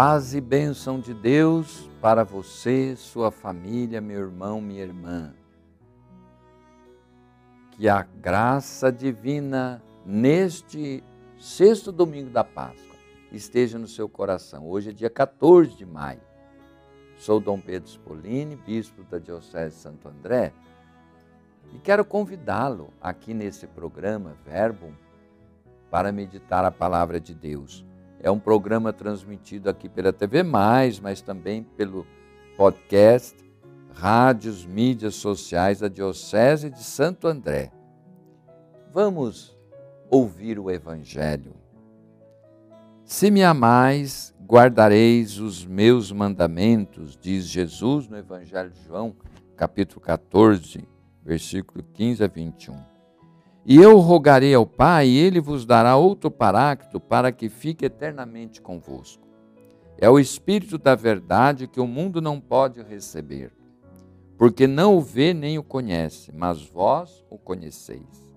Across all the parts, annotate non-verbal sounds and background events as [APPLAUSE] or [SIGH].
paz e bênção de Deus para você, sua família, meu irmão, minha irmã. Que a graça divina neste sexto domingo da Páscoa esteja no seu coração. Hoje é dia 14 de maio. Sou Dom Pedro Spolini, bispo da Diocese de Santo André, e quero convidá-lo aqui nesse programa Verbo para meditar a palavra de Deus. É um programa transmitido aqui pela TV Mais, mas também pelo podcast, rádios, mídias sociais da Diocese de Santo André. Vamos ouvir o Evangelho. Se me amais, guardareis os meus mandamentos, diz Jesus no Evangelho de João, capítulo 14, versículo 15 a 21. E eu rogarei ao Pai, e ele vos dará outro paráclito para que fique eternamente convosco. É o Espírito da verdade que o mundo não pode receber, porque não o vê nem o conhece, mas vós o conheceis.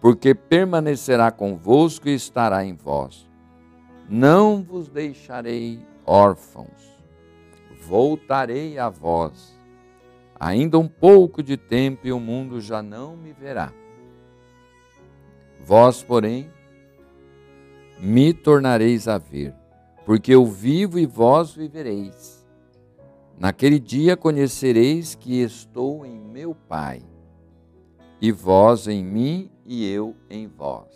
Porque permanecerá convosco e estará em vós. Não vos deixarei órfãos, voltarei a vós. Ainda um pouco de tempo e o mundo já não me verá Vós, porém, me tornareis a ver, porque eu vivo e vós vivereis. Naquele dia conhecereis que estou em meu Pai, e vós em mim e eu em vós.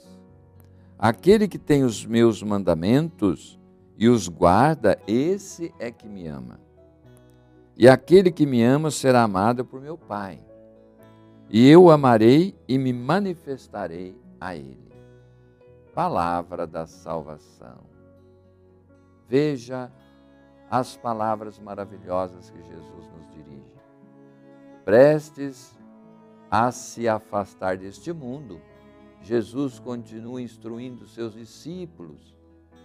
Aquele que tem os meus mandamentos e os guarda, esse é que me ama. E aquele que me ama será amado por meu Pai. E eu amarei e me manifestarei a Ele. Palavra da salvação. Veja as palavras maravilhosas que Jesus nos dirige. Prestes a se afastar deste mundo, Jesus continua instruindo seus discípulos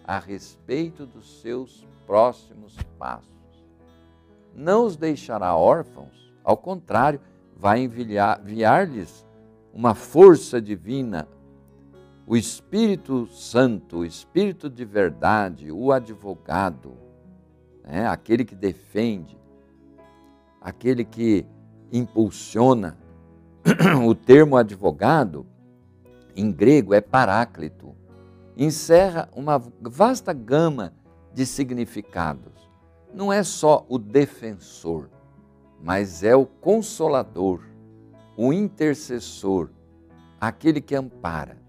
a respeito dos seus próximos passos. Não os deixará órfãos, ao contrário, vai enviar-lhes uma força divina, o Espírito Santo, o Espírito de verdade, o advogado, né? aquele que defende, aquele que impulsiona. [CLEARS THROAT] O termo advogado, em grego, é paráclito. Encerra uma vasta gama de significados. Não é só o defensor, mas é o consolador, o intercessor, aquele que ampara.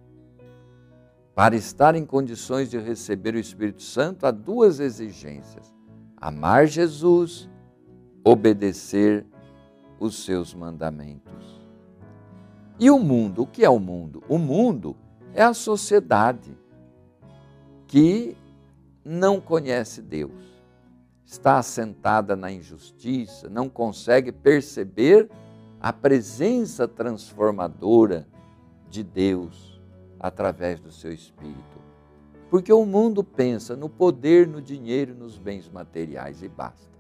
Para estar em condições de receber o Espírito Santo, há duas exigências: amar Jesus, obedecer os seus mandamentos. E o mundo? O que é o mundo? O mundo é a sociedade que não conhece Deus, está assentada na injustiça, não consegue perceber a presença transformadora de Deus através do seu espírito. Porque o mundo pensa no poder, no dinheiro, nos bens materiais e basta.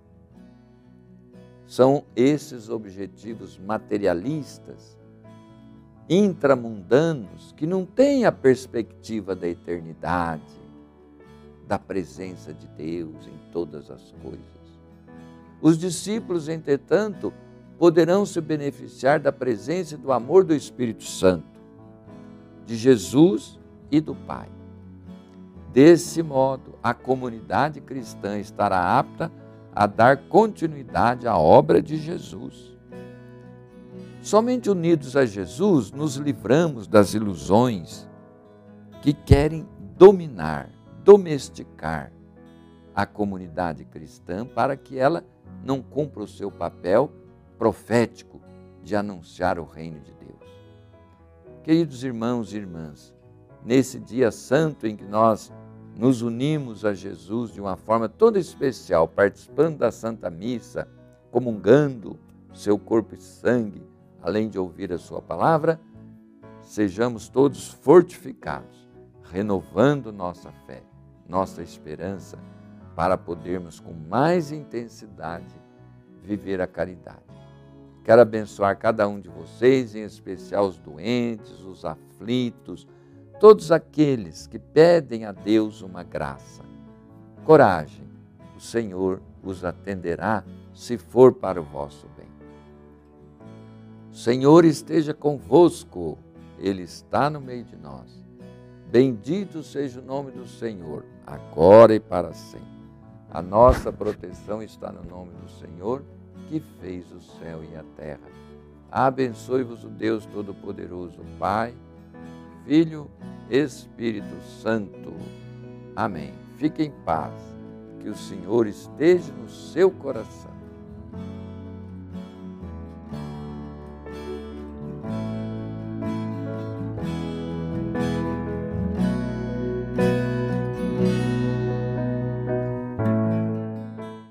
São esses objetivos materialistas, intramundanos, que não têm a perspectiva da eternidade, da presença de Deus em todas as coisas. Os discípulos, entretanto, poderão se beneficiar da presença e do amor do Espírito Santo de Jesus e do Pai. Desse modo, a comunidade cristã estará apta a dar continuidade à obra de Jesus. Somente unidos a Jesus nos livramos das ilusões que querem dominar, domesticar a comunidade cristã para que ela não cumpra o seu papel profético de anunciar o reino de Queridos irmãos e irmãs, nesse dia santo em que nós nos unimos a Jesus de uma forma toda especial, participando da Santa Missa, comungando seu corpo e sangue, além de ouvir a sua palavra, sejamos todos fortificados, renovando nossa fé, nossa esperança, para podermos com mais intensidade viver a caridade. Quero abençoar cada um de vocês, em especial os doentes, os aflitos, todos aqueles que pedem a Deus uma graça. Coragem, o Senhor os atenderá se for para o vosso bem. O Senhor esteja convosco, Ele está no meio de nós. Bendito seja o nome do Senhor, agora e para sempre. A nossa proteção está no nome do Senhor, que fez o céu e a terra. Abençoe-vos o Deus Todo-Poderoso, Pai, Filho, Espírito Santo. Amém. Fique em paz, que o Senhor esteja no seu coração.